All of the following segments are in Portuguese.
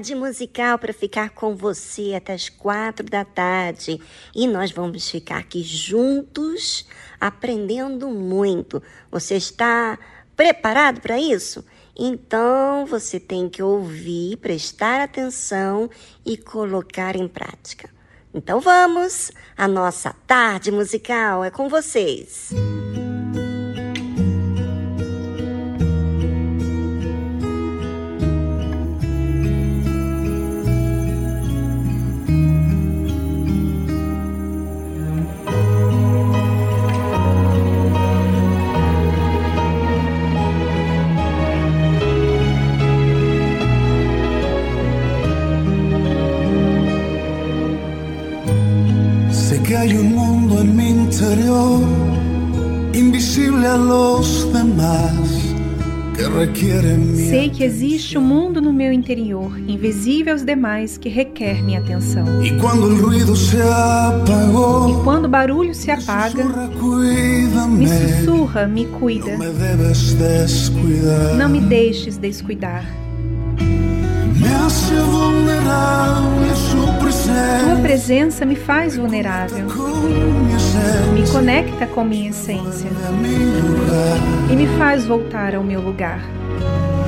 Tarde musical para ficar com você até as quatro da tarde e nós vamos ficar aqui juntos aprendendo muito. Você está preparado para isso? Então você tem que ouvir, prestar atenção e colocar em prática. Então vamos, a nossa tarde musical é com vocês. Música Sei que existe um mundo no meu interior, invisível aos demais, que requer minha atenção. E quando o ruído se apagou, e quando o barulho se apaga, me sussurra, me cuida. Não me deixes descuidar. Tua presença me faz vulnerável. Me conecta com minha essência. E me faz voltar ao meu lugar.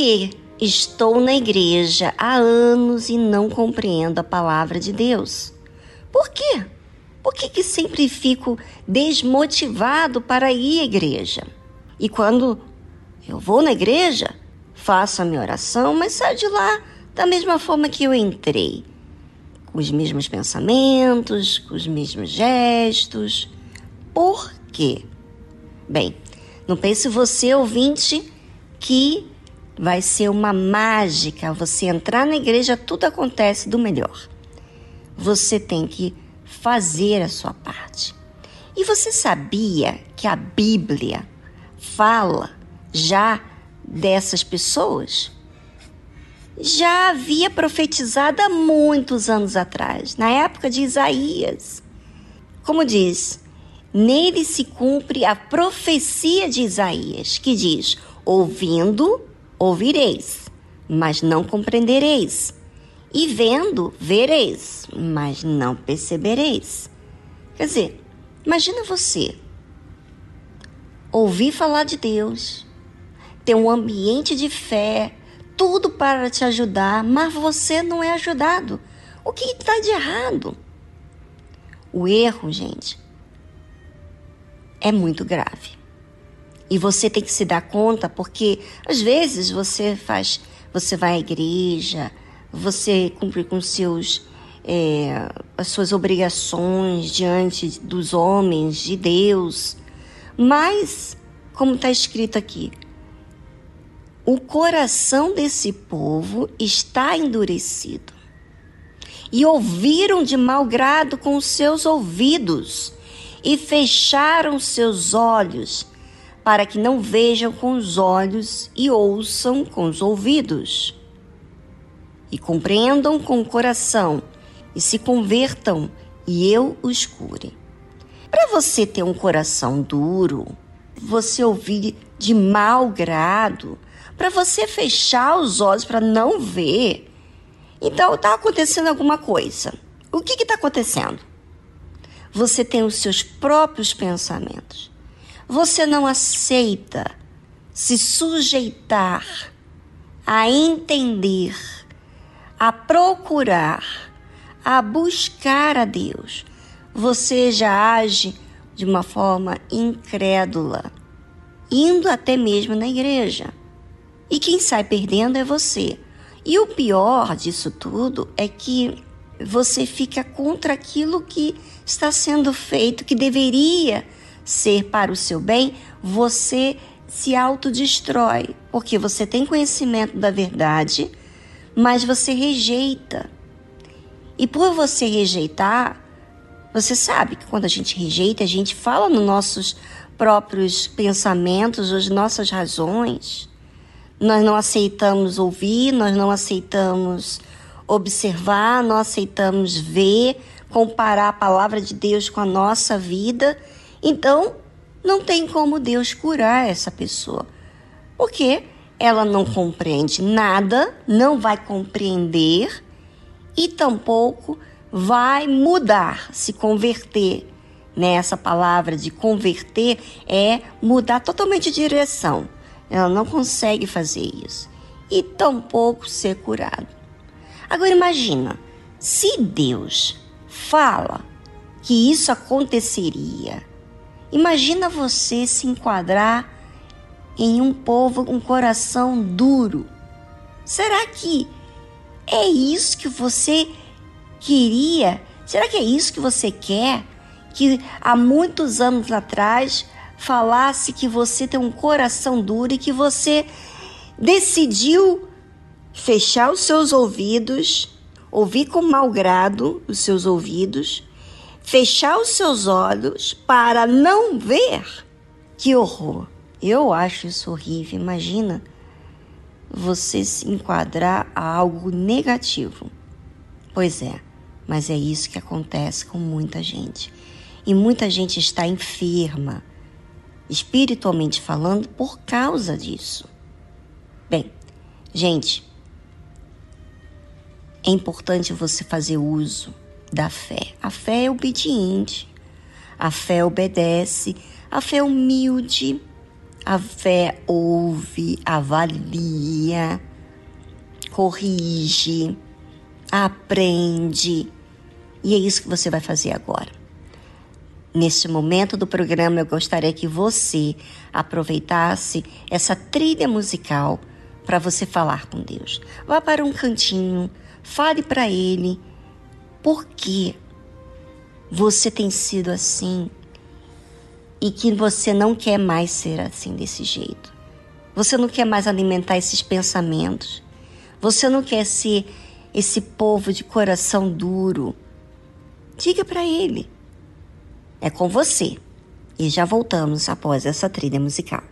Que estou na igreja há anos e não compreendo a palavra de Deus? Por quê? Por que, que sempre fico desmotivado para ir à igreja? E quando eu vou na igreja, faço a minha oração, mas saio de lá da mesma forma que eu entrei. com os mesmos pensamentos, com os mesmos gestos. Por quê? Bem, não pense você, ouvinte, que vai ser uma mágica. Você entrar na igreja, tudo acontece do melhor. Você tem que fazer a sua parte. E você sabia que a Bíblia fala já dessas pessoas? Já havia profetizado há muitos anos atrás, na época de Isaías. Como diz, nele se cumpre a profecia de Isaías, que diz: ouvindo, ouvireis, mas não compreendereis. E vendo, vereis, mas não percebereis. Quer dizer, imagina você ouvir falar de Deus, ter um ambiente de fé, tudo para te ajudar, mas você não é ajudado. O que está de errado? O erro, gente, é muito grave. E você tem que se dar conta, porque às vezes você faz, você vai à igreja, você cumpre com seus é, as suas obrigações diante dos homens, de Deus. Mas, como está escrito aqui, o coração desse povo está endurecido. E ouviram de mau grado com seus ouvidos, e fecharam seus olhos para que não vejam com os olhos e ouçam com os ouvidos, e compreendam com o coração e se convertam, e eu os cure. Para você ter um coração duro, você ouvir de mau grado, para você fechar os olhos para não ver, então está acontecendo alguma coisa. O que está acontecendo? Você tem os seus próprios pensamentos você não aceita se sujeitar a entender, a procurar, a buscar a Deus, você já age de uma forma incrédula, indo até mesmo na igreja. E quem sai perdendo é você. E o pior disso tudo é que você fica contra aquilo que está sendo feito, que deveria ser para o seu bem, você se autodestrói, porque você tem conhecimento da verdade, mas você rejeita. E por você rejeitar, você sabe que quando a gente rejeita, a gente fala nos nossos próprios pensamentos, as nossas razões. Nós não aceitamos ouvir, nós não aceitamos observar, não aceitamos ver, comparar a palavra de Deus com a nossa vida então, não tem como Deus curar essa pessoa, porque ela não compreende nada, não vai compreender e tampouco vai mudar, se converter. Nessa né? palavra de converter é mudar totalmente de direção. Ela não consegue fazer isso e tampouco ser curado. Agora imagina, se Deus fala que isso aconteceria, Imagina você se enquadrar em um povo com um coração duro. Será que é isso que você queria? Será que é isso que você quer? Que há muitos anos atrás falasse que você tem um coração duro e que você decidiu fechar os seus ouvidos, ouvir com mau grado os seus ouvidos fechar os seus olhos para não ver. Que horror! Eu acho isso horrível. Imagina você se enquadrar a algo negativo. Pois é, mas é isso que acontece com muita gente. E muita gente está enferma, espiritualmente falando, por causa disso. Bem, gente, é importante você fazer uso da fé. A fé é obediente, a fé obedece, a fé é humilde, a fé ouve, avalia, corrige, aprende. E é isso que você vai fazer agora. Neste momento do programa, eu gostaria que você aproveitasse essa trilha musical para você falar com Deus. Vá para um cantinho, fale para Ele por que você tem sido assim e que você não quer mais ser assim desse jeito. Você não quer mais alimentar esses pensamentos. Você não quer ser esse povo de coração duro. Diga para ele. É com você. E já voltamos após essa trilha musical.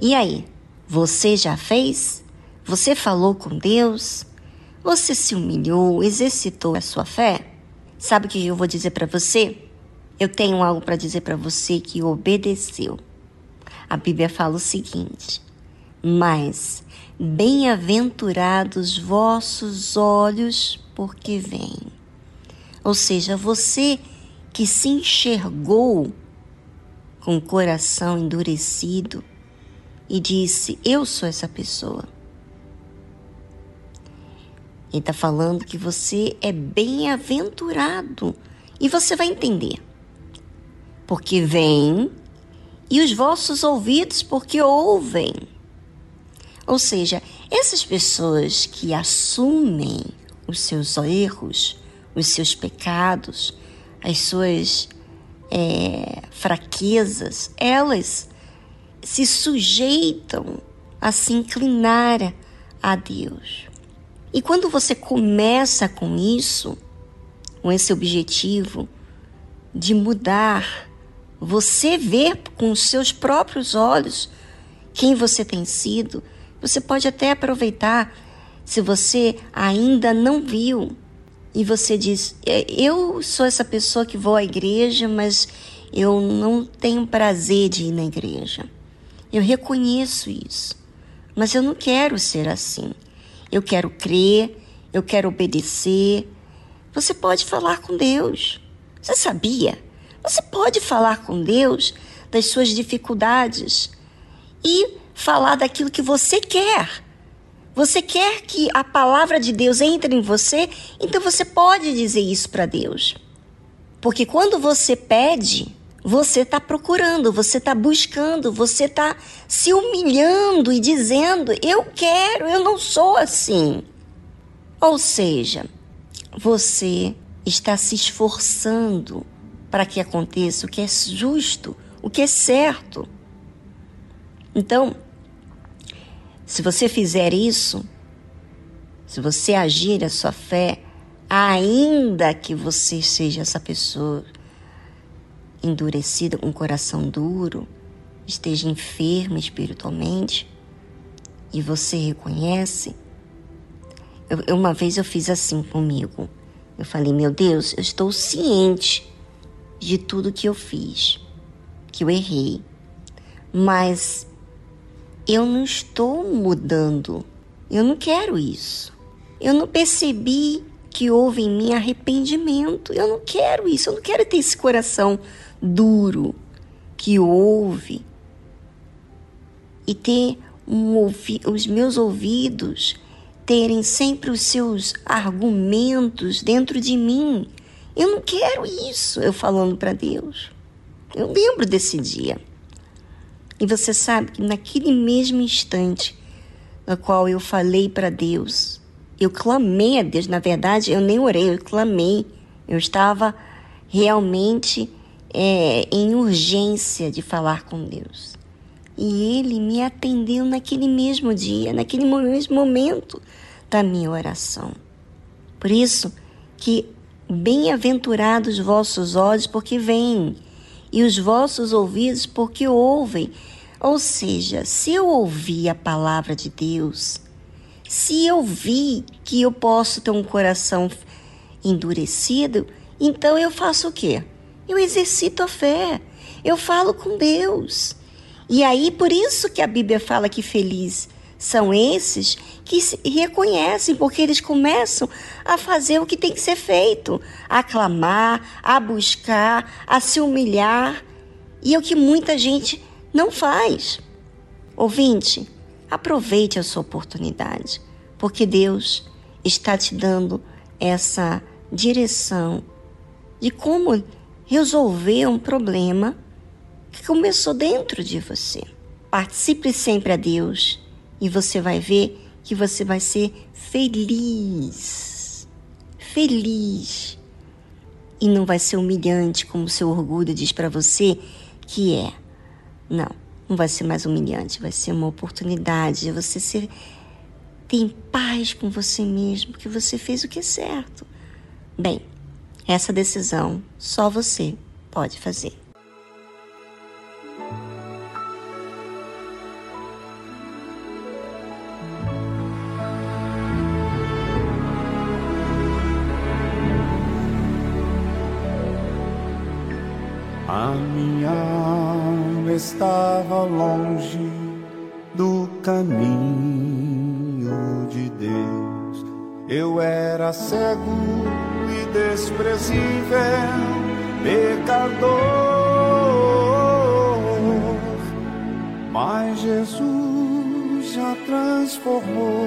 E aí, você já fez? Você falou com Deus? Você se humilhou, exercitou a sua fé? Sabe o que eu vou dizer para você? Eu tenho algo para dizer para você que obedeceu. A Bíblia fala o seguinte: Mas bem-aventurados vossos olhos, porque vêm. Ou seja, você que se enxergou com o coração endurecido, e disse: Eu sou essa pessoa. Ele está falando que você é bem-aventurado e você vai entender. Porque vem e os vossos ouvidos, porque ouvem. Ou seja, essas pessoas que assumem os seus erros, os seus pecados, as suas é, fraquezas, elas se sujeitam a se inclinar a Deus. E quando você começa com isso, com esse objetivo de mudar, você vê com os seus próprios olhos quem você tem sido, você pode até aproveitar se você ainda não viu e você diz: é, Eu sou essa pessoa que vou à igreja, mas eu não tenho prazer de ir na igreja. Eu reconheço isso. Mas eu não quero ser assim. Eu quero crer, eu quero obedecer. Você pode falar com Deus. Você sabia? Você pode falar com Deus das suas dificuldades e falar daquilo que você quer. Você quer que a palavra de Deus entre em você, então você pode dizer isso para Deus. Porque quando você pede, você está procurando, você está buscando, você está se humilhando e dizendo: Eu quero, eu não sou assim. Ou seja, você está se esforçando para que aconteça o que é justo, o que é certo. Então, se você fizer isso, se você agir a sua fé, ainda que você seja essa pessoa endurecida, com um coração duro, esteja enferma espiritualmente, e você reconhece, eu, uma vez eu fiz assim comigo. Eu falei, meu Deus, eu estou ciente de tudo que eu fiz, que eu errei, mas eu não estou mudando. Eu não quero isso. Eu não percebi que houve em mim arrependimento. Eu não quero isso. Eu não quero ter esse coração duro que ouve e ter um os meus ouvidos terem sempre os seus argumentos dentro de mim. Eu não quero isso, eu falando para Deus. Eu lembro desse dia. E você sabe que naquele mesmo instante no qual eu falei para Deus, eu clamei a Deus, na verdade eu nem orei, eu clamei. Eu estava realmente é, em urgência de falar com Deus. E Ele me atendeu naquele mesmo dia, naquele mesmo momento da minha oração. Por isso que bem-aventurados os vossos olhos, porque veem, e os vossos ouvidos, porque ouvem. Ou seja, se eu ouvir a palavra de Deus, se eu vi que eu posso ter um coração endurecido, então eu faço o quê? Eu exercito a fé. Eu falo com Deus. E aí, por isso que a Bíblia fala que feliz são esses que se reconhecem, porque eles começam a fazer o que tem que ser feito, a clamar, a buscar, a se humilhar, e é o que muita gente não faz. Ouvinte, aproveite a sua oportunidade, porque Deus está te dando essa direção de como resolver um problema que começou dentro de você. Participe sempre a Deus e você vai ver que você vai ser feliz. Feliz. E não vai ser humilhante como seu orgulho diz para você que é. Não, não vai ser mais humilhante, vai ser uma oportunidade de você ser ter paz com você mesmo, que você fez o que é certo. Bem, essa decisão só você pode fazer. A minha alma estava longe do caminho de Deus. Eu era cego desprezível pecador. Mas Jesus já transformou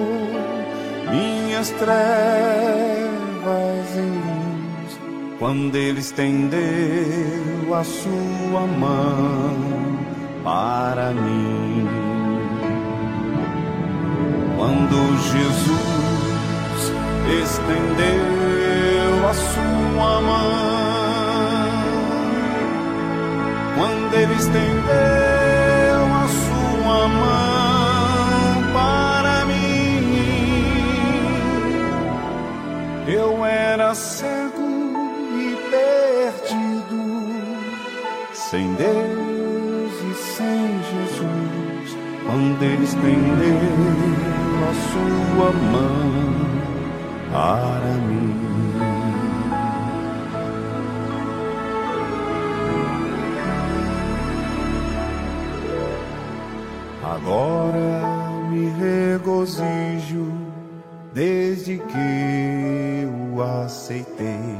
minhas trevas em luz quando Ele estendeu a sua mão para mim. Quando Jesus estendeu a sua mão. Quando ele estendeu a sua mão para mim, eu era cego e perdido, sem Deus e sem Jesus. Quando ele estendeu a sua mão para mim. Agora me regozijo desde que o aceitei.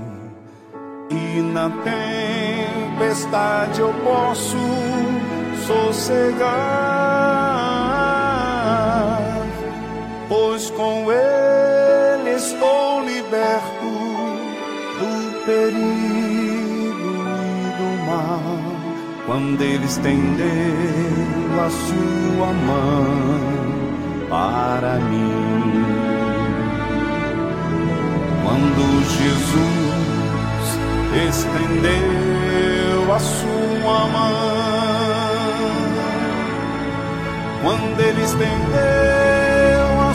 E na tempestade eu posso sossegar, pois com ele estou liberto do perigo e do mal quando ele estendeu a sua mão para mim. Quando Jesus estendeu a sua mão, quando ele estendeu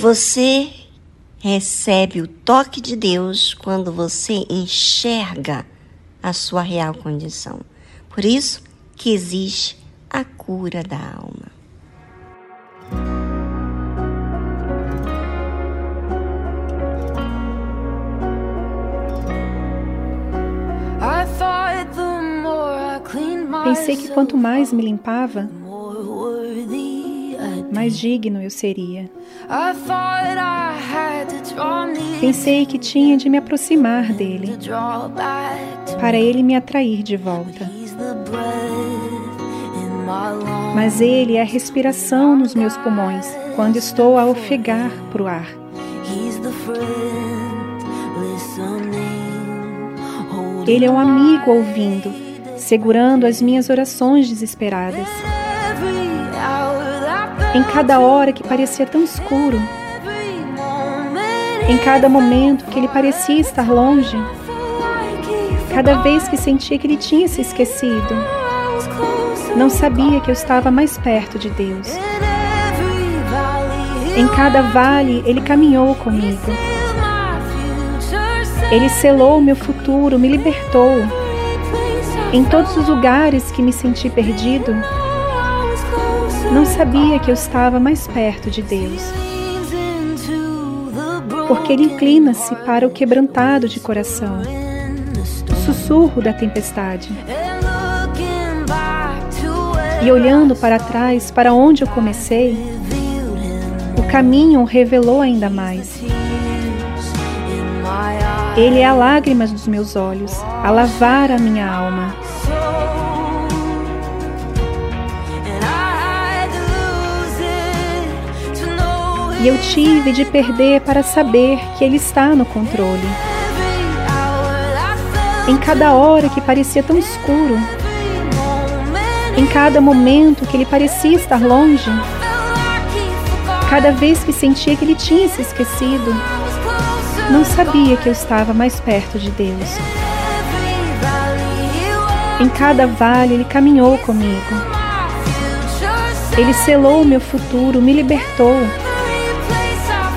Você recebe o toque de Deus quando você enxerga a sua real condição. Por isso que existe a cura da alma. Pensei que quanto mais me limpava, mais digno eu seria. Pensei que tinha de me aproximar dele, para ele me atrair de volta. Mas ele é a respiração nos meus pulmões quando estou a ofegar para o ar. Ele é um amigo ouvindo, segurando as minhas orações desesperadas. Em cada hora que parecia tão escuro, em cada momento que ele parecia estar longe, cada vez que sentia que ele tinha se esquecido, não sabia que eu estava mais perto de Deus. Em cada vale, ele caminhou comigo. Ele selou meu futuro, me libertou. Em todos os lugares que me senti perdido, não sabia que eu estava mais perto de Deus. Porque Ele inclina-se para o quebrantado de coração, o sussurro da tempestade. E olhando para trás, para onde eu comecei, o caminho revelou ainda mais. Ele é a lágrima dos meus olhos, a lavar a minha alma. E eu tive de perder para saber que Ele está no controle. Em cada hora que parecia tão escuro, em cada momento que Ele parecia estar longe, cada vez que sentia que Ele tinha se esquecido, não sabia que eu estava mais perto de Deus. Em cada vale ele caminhou comigo. Ele selou meu futuro, me libertou.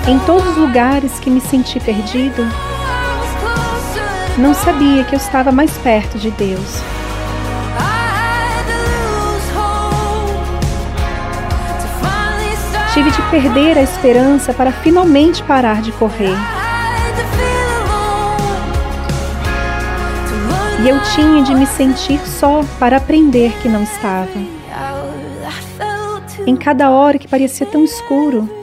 Em todos os lugares que me senti perdido, não sabia que eu estava mais perto de Deus. Tive de perder a esperança para finalmente parar de correr. E eu tinha de me sentir só para aprender que não estava. Em cada hora que parecia tão escuro,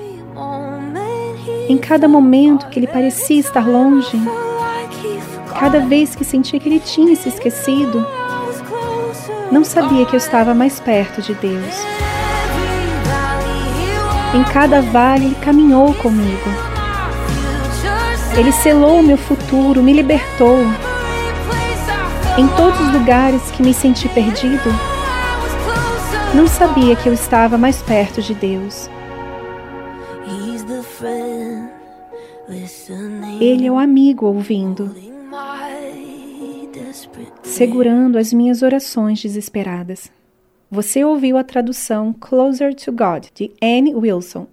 em cada momento que ele parecia estar longe, cada vez que sentia que ele tinha se esquecido, não sabia que eu estava mais perto de Deus. Em cada vale ele caminhou comigo. Ele selou o meu futuro, me libertou. Em todos os lugares que me senti perdido, não sabia que eu estava mais perto de Deus. Ele é o amigo ouvindo, segurando as minhas orações desesperadas. Você ouviu a tradução Closer to God, de Anne Wilson.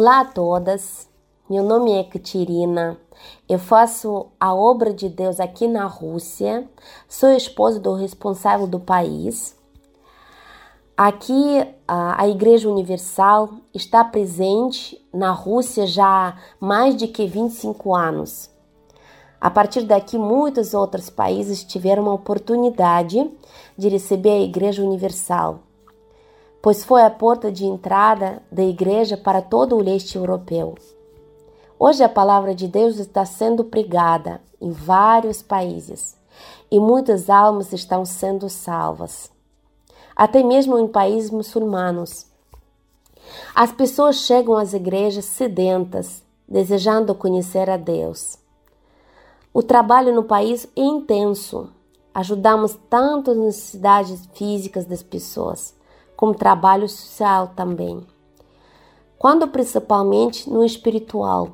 Olá a todas, meu nome é Katerina. Eu faço a obra de Deus aqui na Rússia, sou esposa do responsável do país. Aqui a Igreja Universal está presente na Rússia já há mais de que 25 anos. A partir daqui, muitos outros países tiveram a oportunidade de receber a Igreja Universal pois foi a porta de entrada da igreja para todo o leste europeu. Hoje a palavra de Deus está sendo pregada em vários países e muitas almas estão sendo salvas, até mesmo em países muçulmanos. As pessoas chegam às igrejas sedentas, desejando conhecer a Deus. O trabalho no país é intenso. Ajudamos tanto as necessidades físicas das pessoas como trabalho social também. Quando principalmente no espiritual.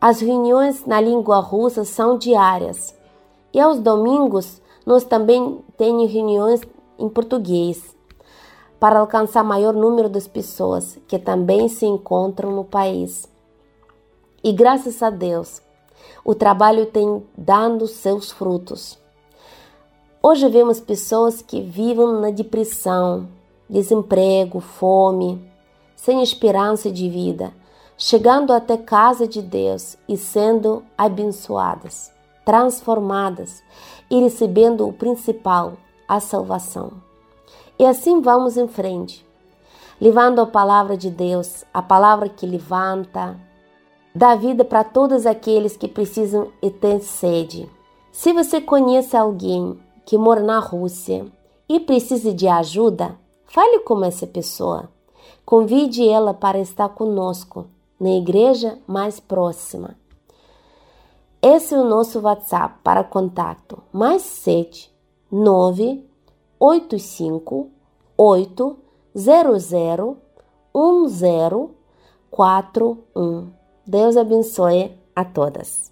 As reuniões na língua russa são diárias e aos domingos nós também temos reuniões em português para alcançar maior número de pessoas que também se encontram no país. E graças a Deus, o trabalho tem dado seus frutos. Hoje vemos pessoas que vivem na depressão, desemprego, fome, sem esperança de vida, chegando até casa de Deus e sendo abençoadas, transformadas e recebendo o principal, a salvação. E assim vamos em frente, levando a palavra de Deus, a palavra que levanta, dá vida para todos aqueles que precisam e têm sede. Se você conhece alguém que mora na Rússia e precisa de ajuda, fale com essa pessoa. Convide ela para estar conosco na igreja mais próxima. Esse é o nosso WhatsApp para contato: mais 7 9 85 8 00 1041. Deus abençoe a todas.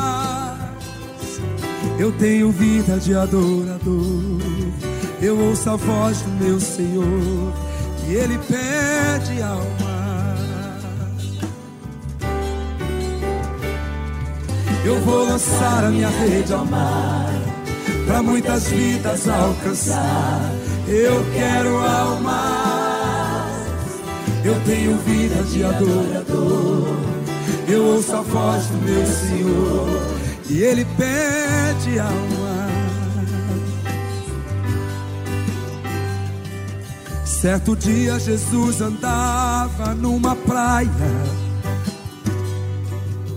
eu tenho vida de adorador. Eu ouço a voz do meu Senhor e Ele pede alma. Eu vou lançar a minha rede ao mar, para muitas vidas alcançar. Eu quero almas, eu tenho vida de adorador. Eu ouço a voz do meu Senhor e ele pede alma. Certo dia Jesus andava numa praia.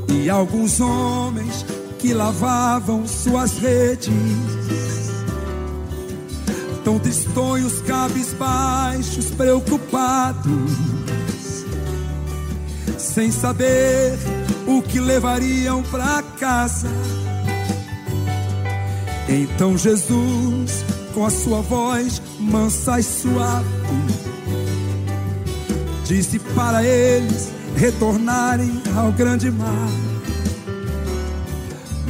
E alguns homens que lavavam suas redes, tão tristonhos, cabisbaixos, preocupados, sem saber o que levariam para casa. Então Jesus, com a sua voz mansa e suave, disse para eles retornarem ao grande mar.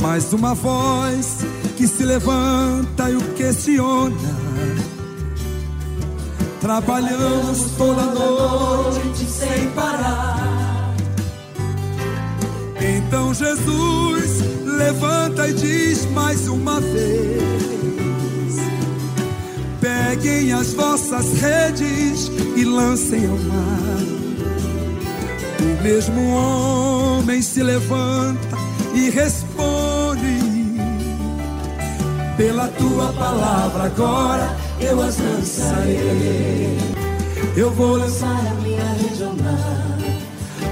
Mais uma voz que se levanta e o questiona. Trabalhamos toda noite sem parar então Jesus levanta e diz mais uma vez: Peguem as vossas redes e lancem ao mar. O mesmo homem se levanta e responde. Pela tua palavra agora eu as lançarei. Eu vou lançar a minha rede ao mar,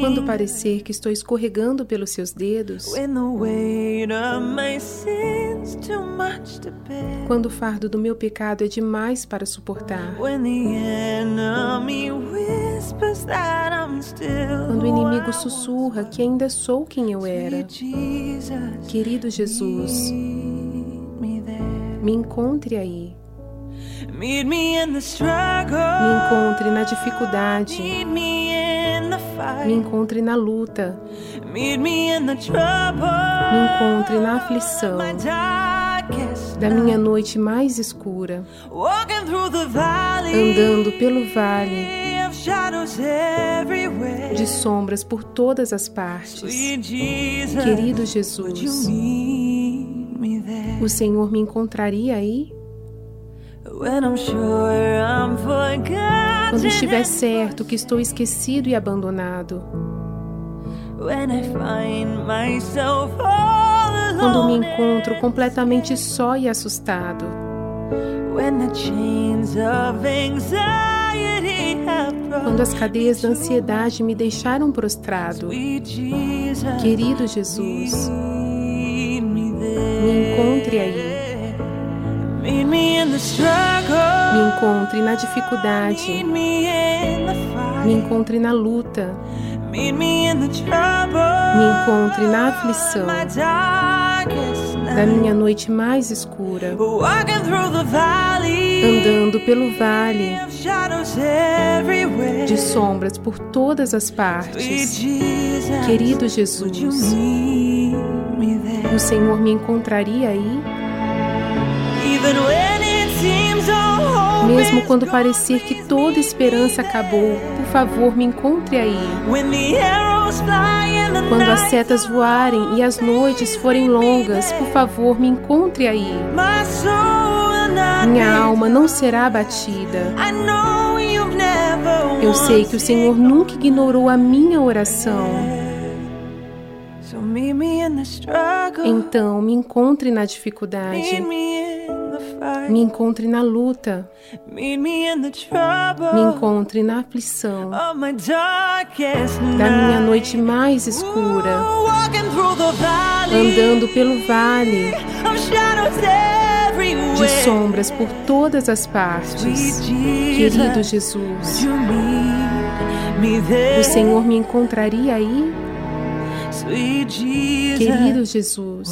Quando parecer que estou escorregando pelos seus dedos, quando o fardo do meu pecado é demais para suportar, quando o inimigo sussurra que ainda sou quem eu era, querido Jesus, me encontre aí, me encontre na dificuldade, me encontre na luta, me encontre na aflição. Da minha noite mais escura, andando pelo vale. de sombras por todas as partes. Querido Jesus, o Senhor me encontraria aí? Quando estiver certo que estou esquecido e abandonado. Quando me encontro completamente só e assustado. Quando as cadeias da ansiedade me deixaram prostrado. Querido Jesus, encontre na dificuldade. Me encontre na luta. Me encontre na aflição. Da minha noite mais escura. Andando pelo vale. De sombras por todas as partes. Querido Jesus, o Senhor me encontraria aí, mesmo quando parecer que toda esperança acabou. Por favor, me encontre aí. Quando as setas voarem e as noites forem longas, por favor, me encontre aí. Minha alma não será abatida. Eu sei que o Senhor nunca ignorou a minha oração. Então, me encontre na dificuldade. Me encontre na luta. Me encontre na aflição da minha noite mais escura. Andando pelo vale de sombras por todas as partes. Querido Jesus, o Senhor me encontraria aí? Querido Jesus,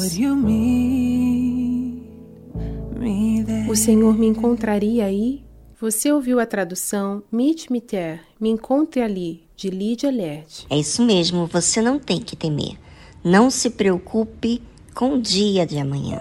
o Senhor me encontraria aí? Você ouviu a tradução Meet Me There, Me Encontre Ali, de Lydia Lert. É isso mesmo, você não tem que temer. Não se preocupe com o dia de amanhã.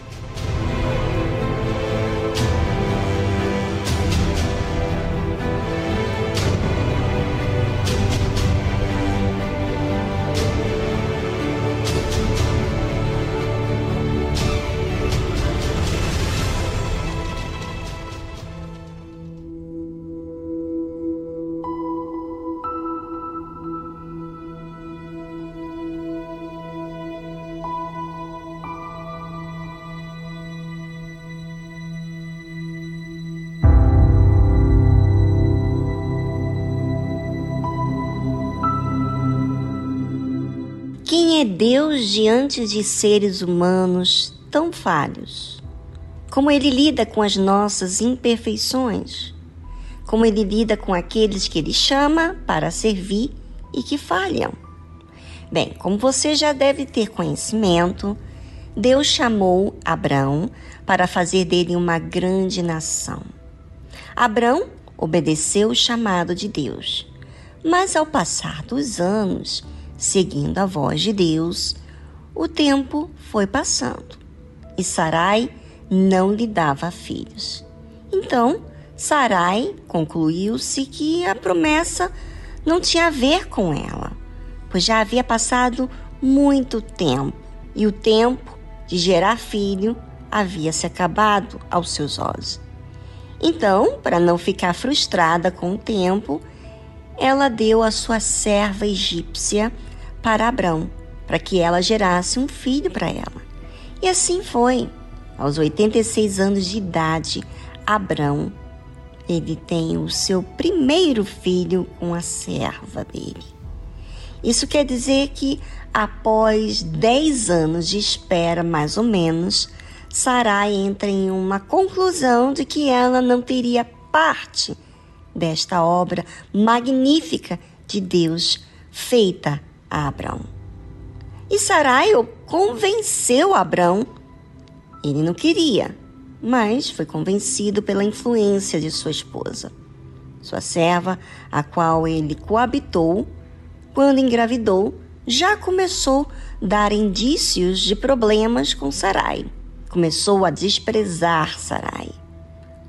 Deus diante de seres humanos tão falhos? como ele lida com as nossas imperfeições, como ele lida com aqueles que ele chama para servir e que falham. Bem, como você já deve ter conhecimento, Deus chamou Abrão para fazer dele uma grande nação. Abrão obedeceu o chamado de Deus, mas ao passar dos anos, seguindo a voz de Deus, o tempo foi passando e Sarai não lhe dava filhos. Então, Sarai concluiu-se que a promessa não tinha a ver com ela, pois já havia passado muito tempo e o tempo de gerar filho havia se acabado aos seus olhos. Então, para não ficar frustrada com o tempo, ela deu a sua serva egípcia para Abrão, para que ela gerasse um filho para ela. E assim foi. Aos 86 anos de idade, Abrão, ele tem o seu primeiro filho com a serva dele. Isso quer dizer que após 10 anos de espera, mais ou menos, Sarai entra em uma conclusão de que ela não teria parte desta obra magnífica de Deus feita a Abrão. E Sarai convenceu Abrão ele não queria, mas foi convencido pela influência de sua esposa. Sua serva, a qual ele coabitou, quando engravidou, já começou a dar indícios de problemas com Sarai. Começou a desprezar Sarai.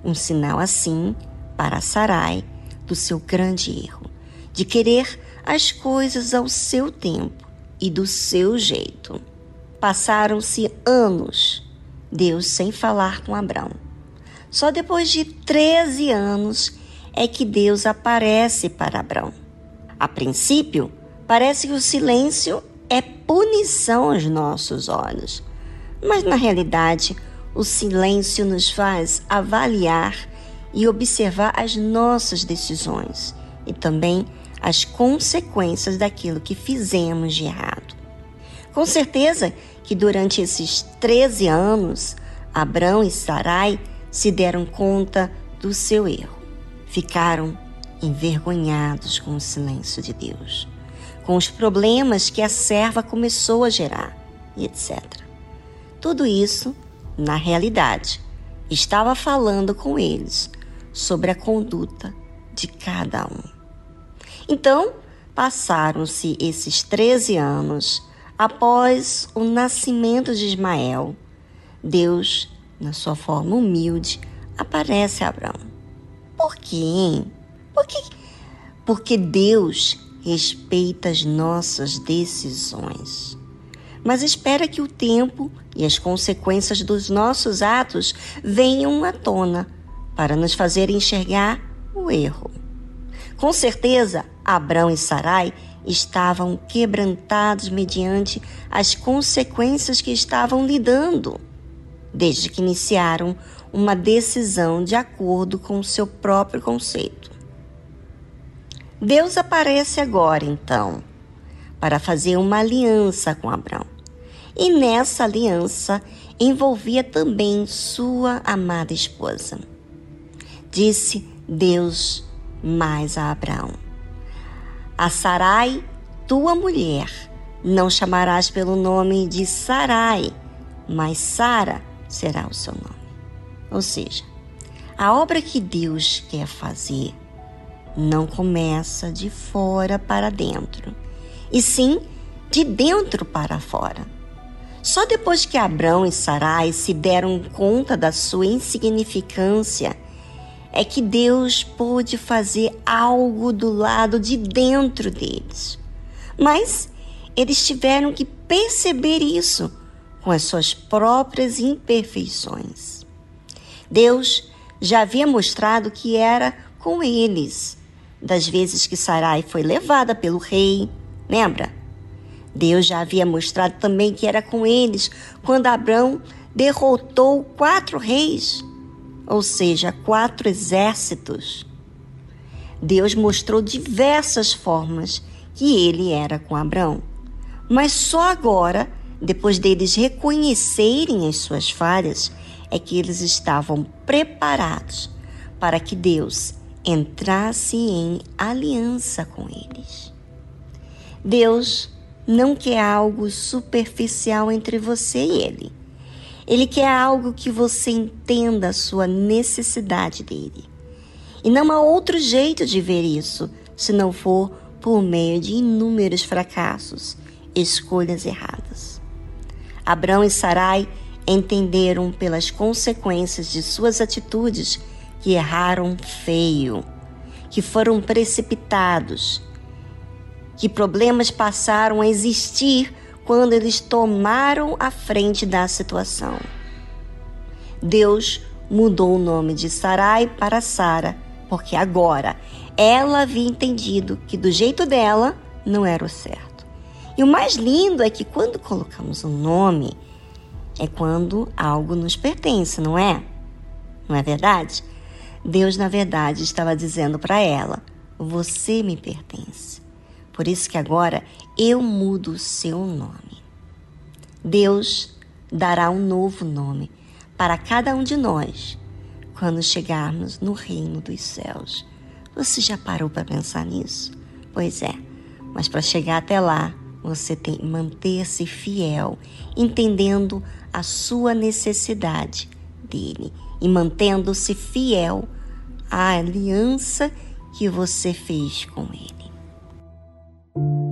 Um sinal assim para Sarai do seu grande erro, de querer as coisas ao seu tempo e do seu jeito. Passaram-se anos Deus sem falar com Abraão. Só depois de 13 anos é que Deus aparece para Abraão. A princípio, parece que o silêncio é punição aos nossos olhos, mas na realidade, o silêncio nos faz avaliar e observar as nossas decisões e também as consequências daquilo que fizemos de errado. Com certeza que durante esses 13 anos, Abrão e Sarai se deram conta do seu erro. Ficaram envergonhados com o silêncio de Deus, com os problemas que a serva começou a gerar, etc. Tudo isso, na realidade, estava falando com eles sobre a conduta de cada um. Então, passaram-se esses 13 anos Após o nascimento de Ismael, Deus, na sua forma humilde, aparece a Abraão. Por quê? Por quê? Porque Deus respeita as nossas decisões, mas espera que o tempo e as consequências dos nossos atos venham à tona para nos fazer enxergar o erro. Com certeza, Abraão e Sarai estavam quebrantados mediante as consequências que estavam lidando, desde que iniciaram uma decisão de acordo com o seu próprio conceito. Deus aparece agora, então, para fazer uma aliança com Abraão. E nessa aliança envolvia também sua amada esposa. Disse Deus mais a Abraão: a Sarai, tua mulher, não chamarás pelo nome de Sarai, mas Sara será o seu nome. Ou seja, a obra que Deus quer fazer não começa de fora para dentro, e sim de dentro para fora. Só depois que Abrão e Sarai se deram conta da sua insignificância é que Deus pôde fazer algo do lado de dentro deles. Mas eles tiveram que perceber isso com as suas próprias imperfeições. Deus já havia mostrado que era com eles, das vezes que Sarai foi levada pelo rei, lembra? Deus já havia mostrado também que era com eles quando Abraão derrotou quatro reis ou seja, quatro exércitos, Deus mostrou diversas formas que ele era com Abraão. Mas só agora, depois deles reconhecerem as suas falhas, é que eles estavam preparados para que Deus entrasse em aliança com eles. Deus não quer algo superficial entre você e Ele. Ele quer algo que você entenda a sua necessidade dele. E não há outro jeito de ver isso se não for por meio de inúmeros fracassos, escolhas erradas. Abrão e Sarai entenderam pelas consequências de suas atitudes que erraram feio, que foram precipitados, que problemas passaram a existir quando eles tomaram a frente da situação. Deus mudou o nome de Sarai para Sara, porque agora ela havia entendido que do jeito dela não era o certo. E o mais lindo é que quando colocamos um nome, é quando algo nos pertence, não é? Não é verdade? Deus, na verdade, estava dizendo para ela: Você me pertence. Por isso que agora eu mudo o seu nome. Deus dará um novo nome para cada um de nós quando chegarmos no reino dos céus. Você já parou para pensar nisso? Pois é, mas para chegar até lá, você tem que manter-se fiel, entendendo a sua necessidade dele e mantendo-se fiel à aliança que você fez com ele. thank you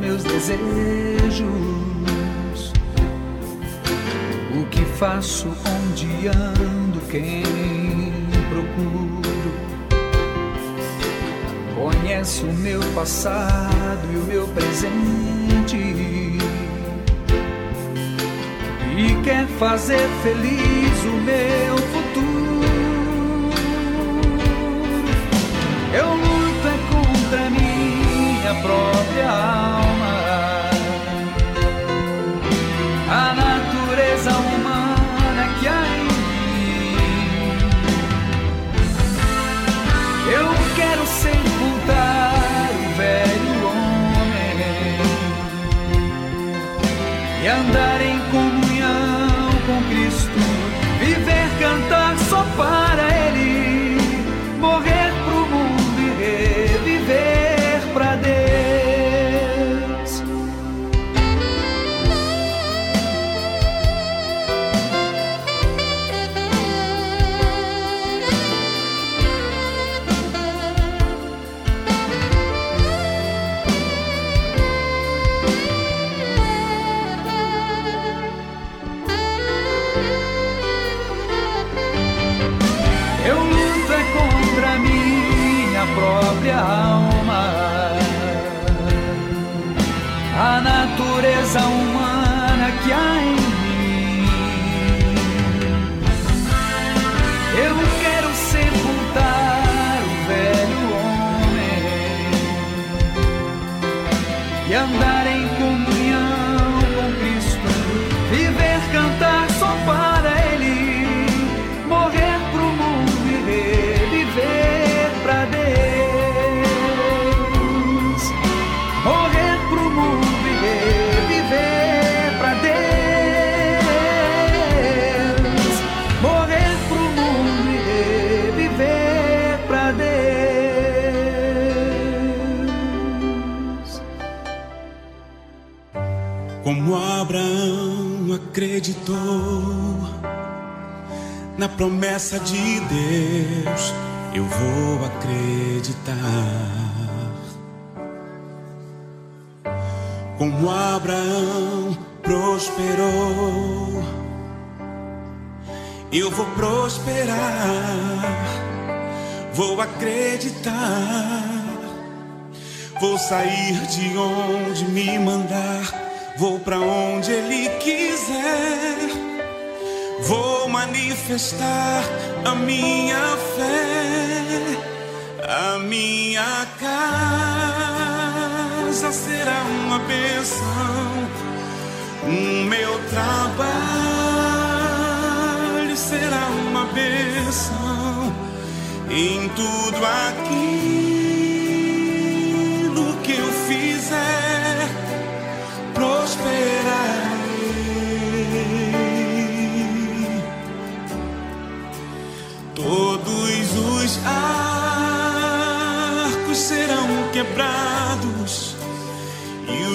meus desejos, o que faço, onde ando, quem procuro. Conhece o meu passado e o meu presente e quer fazer feliz o meu futuro. Eu luto é contra minha própria alma, acreditou na promessa de Deus, eu vou acreditar. Como Abraão prosperou, eu vou prosperar, vou acreditar. Vou sair de onde me mandar, vou pra onde ele quiser. Vou manifestar a minha fé, a minha casa será uma bênção, o meu trabalho será uma bênção, em tudo aquilo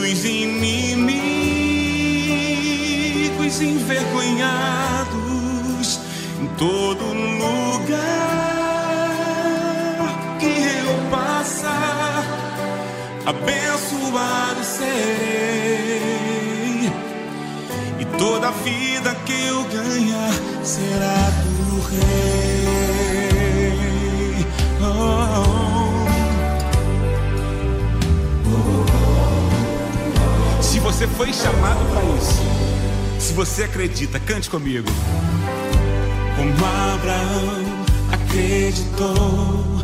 e os inimigos envergonhados em todo lugar que eu passar, abençoado serei e toda a vida que eu ganhar será do rei. Você foi chamado para isso, se você acredita, cante comigo. Como Abraão acreditou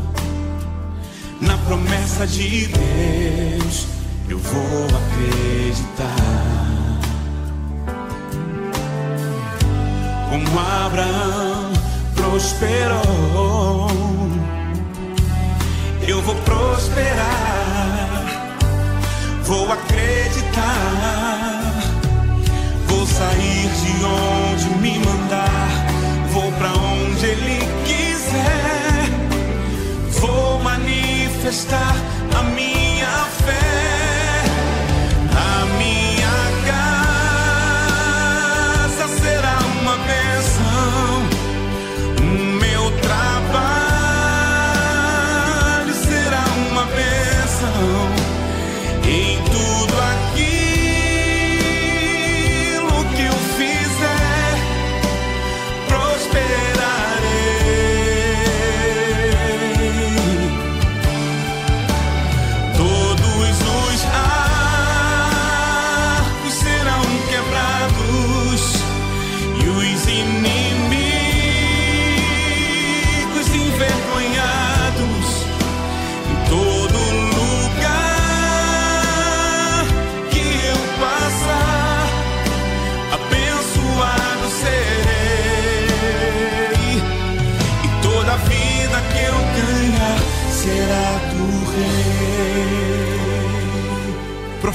na promessa de Deus, eu vou acreditar. Como Abraão prosperou, eu vou prosperar, vou acreditar, vou sair de onde me mandar, vou pra onde Ele quiser, vou manifestar a minha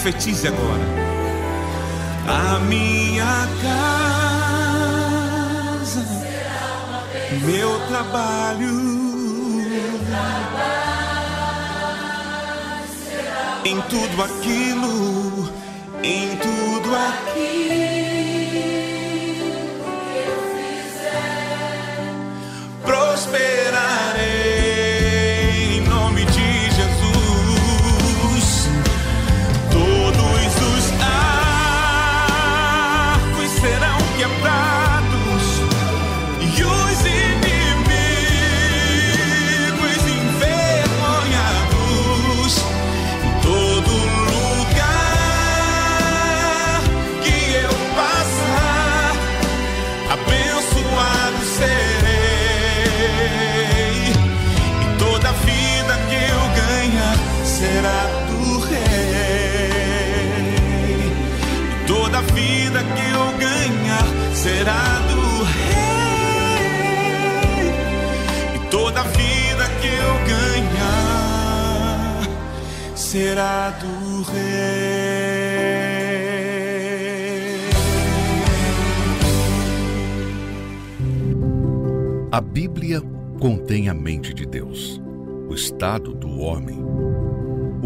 Profetize agora. A minha casa, meu trabalho. Em tudo aquilo, em tudo aquilo,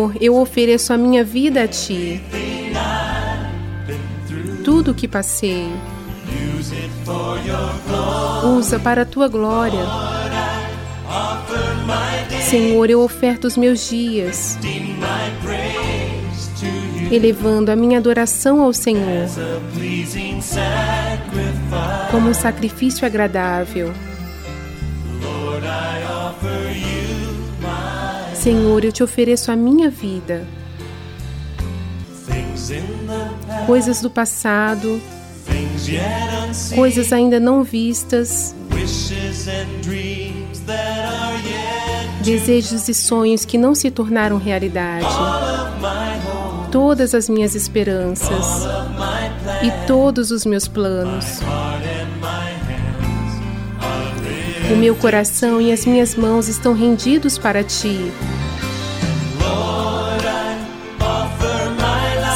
Senhor, eu ofereço a minha vida a Ti. Tudo o que passei, usa para a Tua glória. Senhor, eu oferto os meus dias, elevando a minha adoração ao Senhor como um sacrifício agradável. Senhor, eu te ofereço a minha vida. Coisas do passado, coisas ainda não vistas, desejos e sonhos que não se tornaram realidade, todas as minhas esperanças e todos os meus planos. O meu coração e as minhas mãos estão rendidos para ti.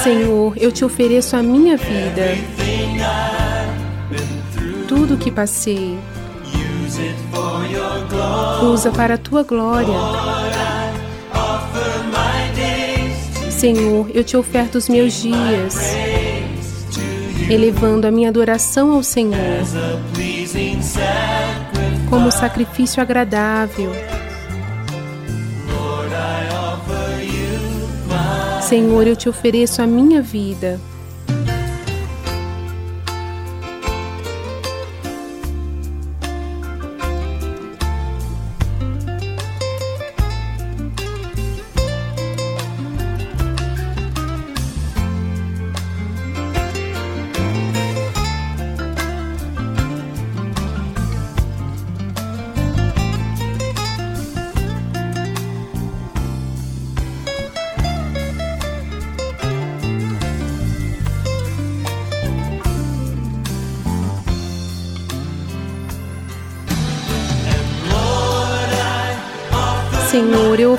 Senhor, eu te ofereço a minha vida. Tudo o que passei, usa para a tua glória. Senhor, eu te oferto os meus dias, elevando a minha adoração ao Senhor como sacrifício agradável. Senhor, eu te ofereço a minha vida.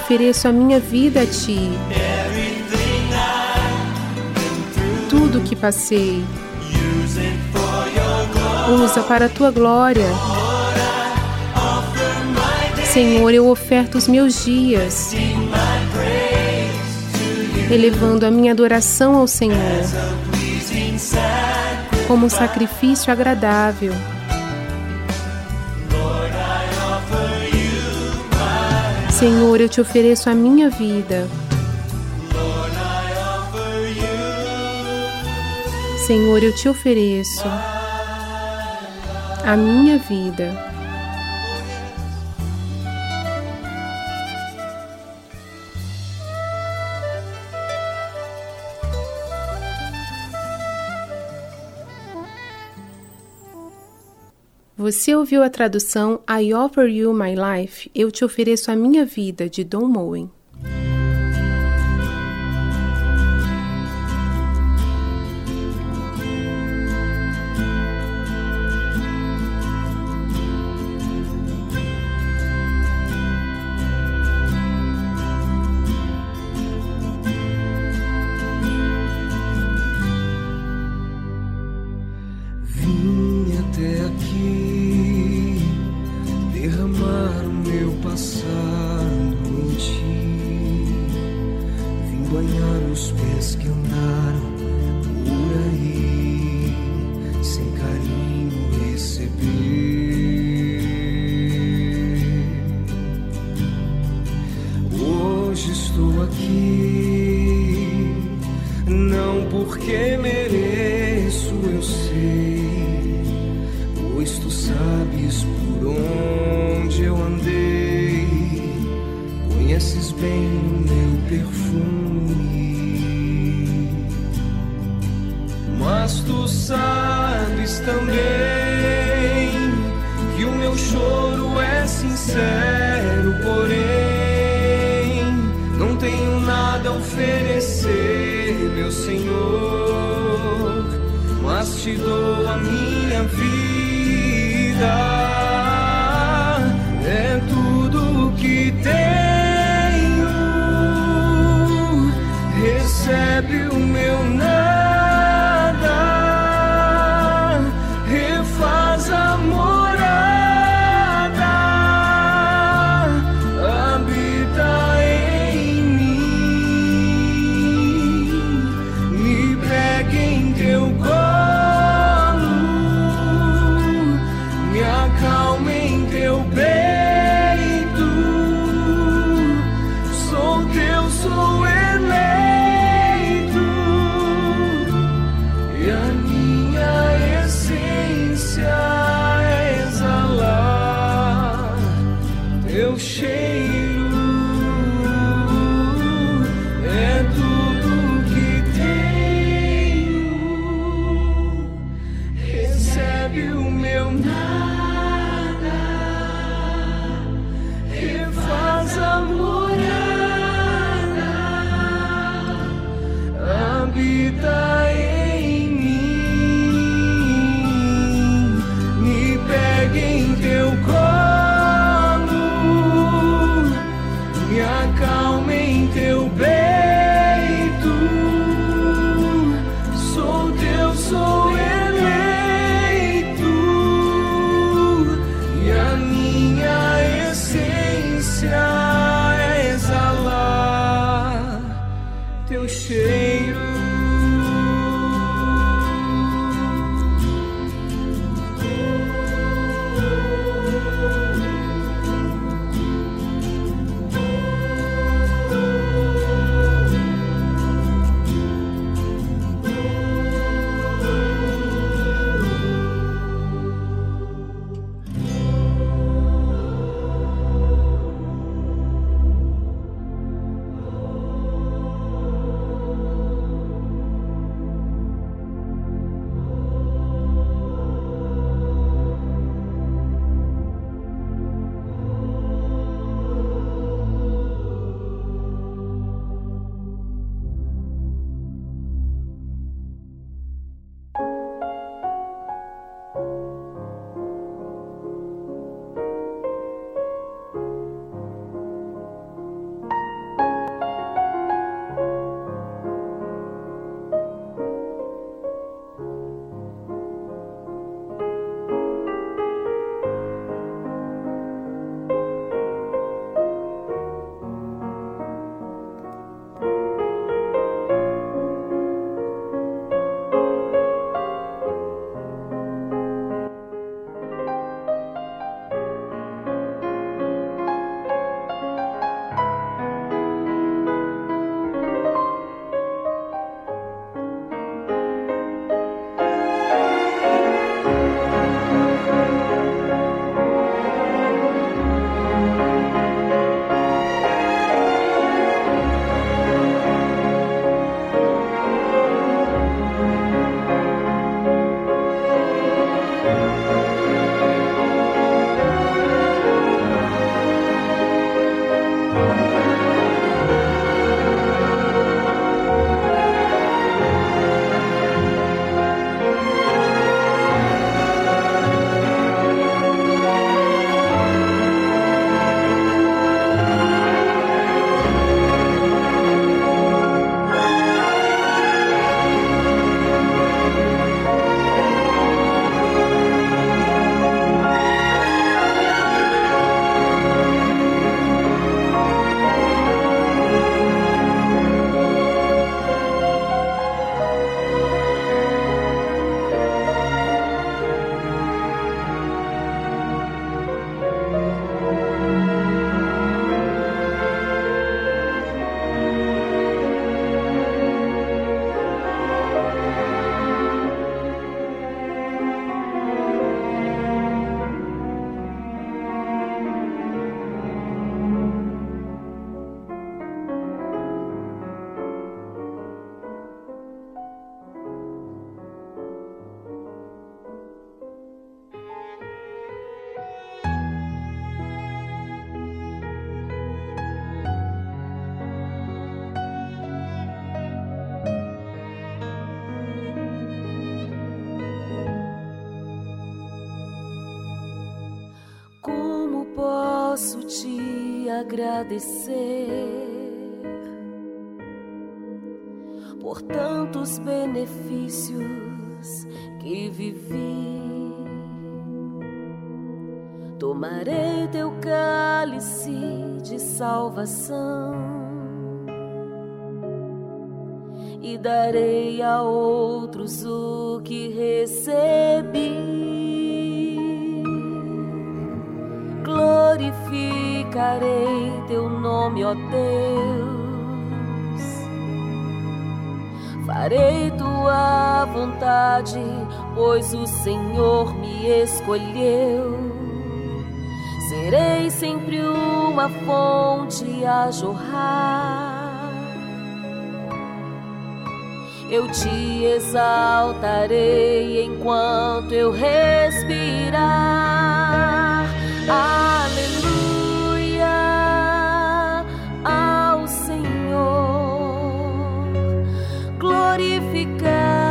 Ofereço a minha vida a Ti. Tudo que passei, usa para a Tua glória. Senhor, eu oferto os meus dias, elevando a minha adoração ao Senhor como um sacrifício agradável. Senhor, eu te ofereço a minha vida. Senhor, eu te ofereço a minha vida. Você ouviu a tradução I Offer You My Life, Eu Te Ofereço a Minha Vida, de Don Moen. Darei a outros o que recebi. Glorificarei teu nome, ó Deus. Farei tua vontade, pois o Senhor me escolheu. Serei sempre uma fonte a jorrar eu te exaltarei enquanto eu respirar. Aleluia ao Senhor, glorificado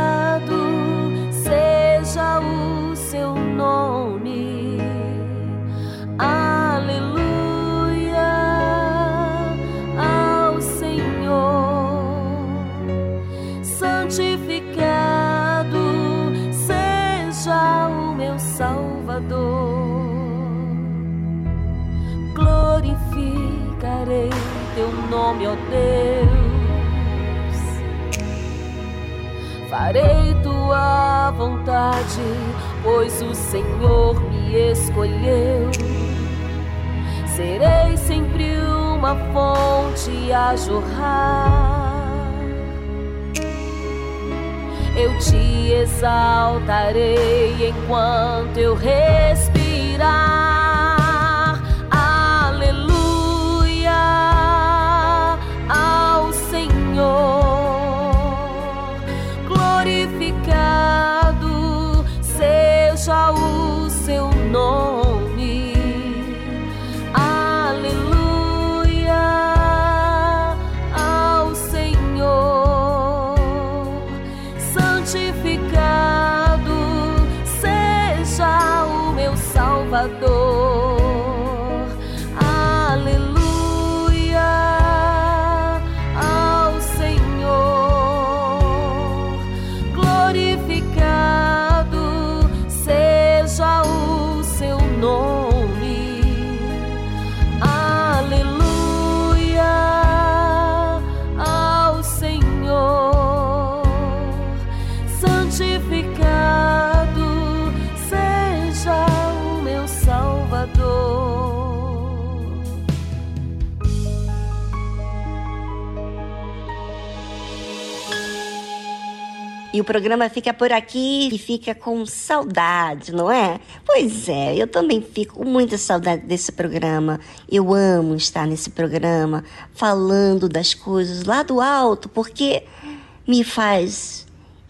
nome, ó Deus. Farei tua vontade, pois o Senhor me escolheu. Serei sempre uma fonte a jorrar eu te exaltarei enquanto eu respirar. O programa fica por aqui e fica com saudade, não é? Pois é, eu também fico com muita saudade desse programa. Eu amo estar nesse programa falando das coisas lá do alto, porque me faz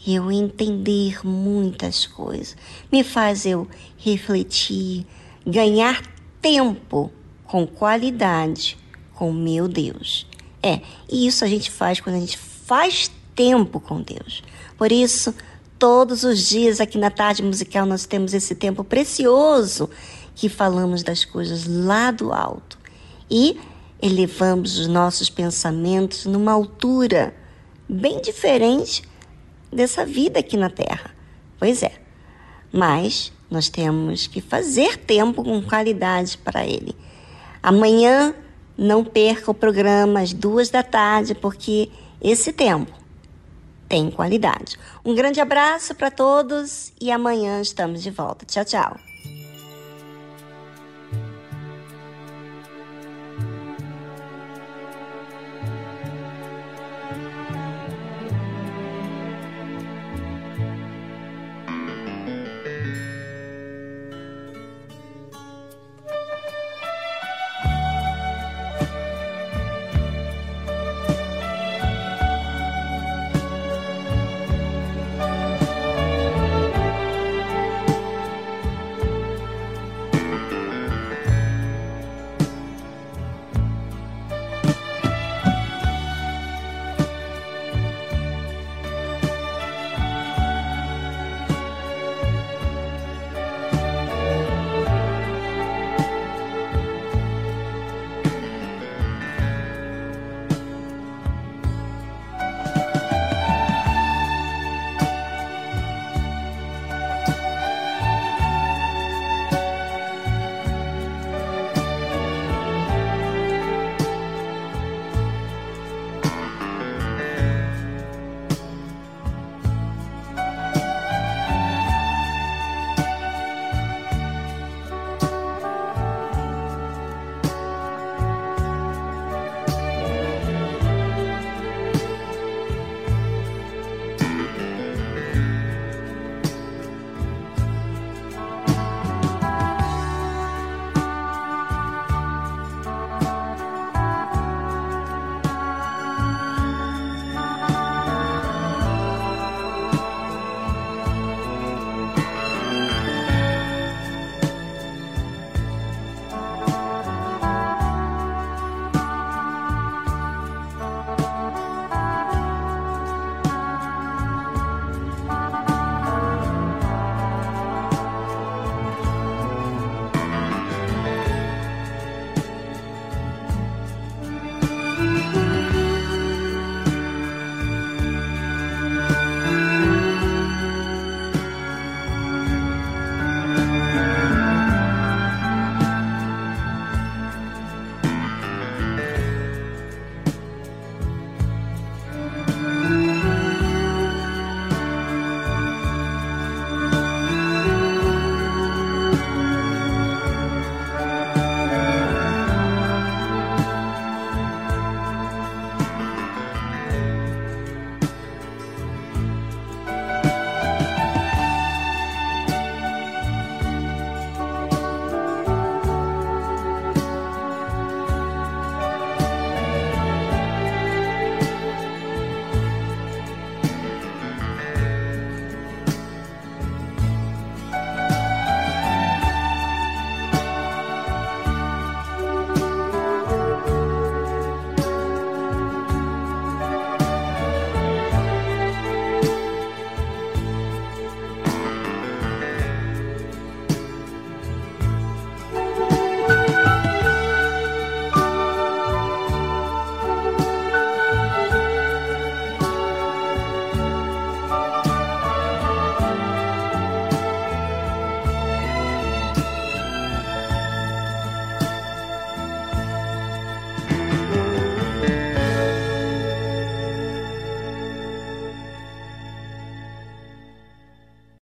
eu entender muitas coisas, me faz eu refletir, ganhar tempo com qualidade com meu Deus. É, e isso a gente faz quando a gente faz tempo com Deus. Por isso, todos os dias aqui na tarde musical nós temos esse tempo precioso que falamos das coisas lá do alto e elevamos os nossos pensamentos numa altura bem diferente dessa vida aqui na Terra. Pois é, mas nós temos que fazer tempo com qualidade para ele. Amanhã não perca o programa às duas da tarde, porque esse tempo tem qualidade. Um grande abraço para todos e amanhã estamos de volta. Tchau, tchau.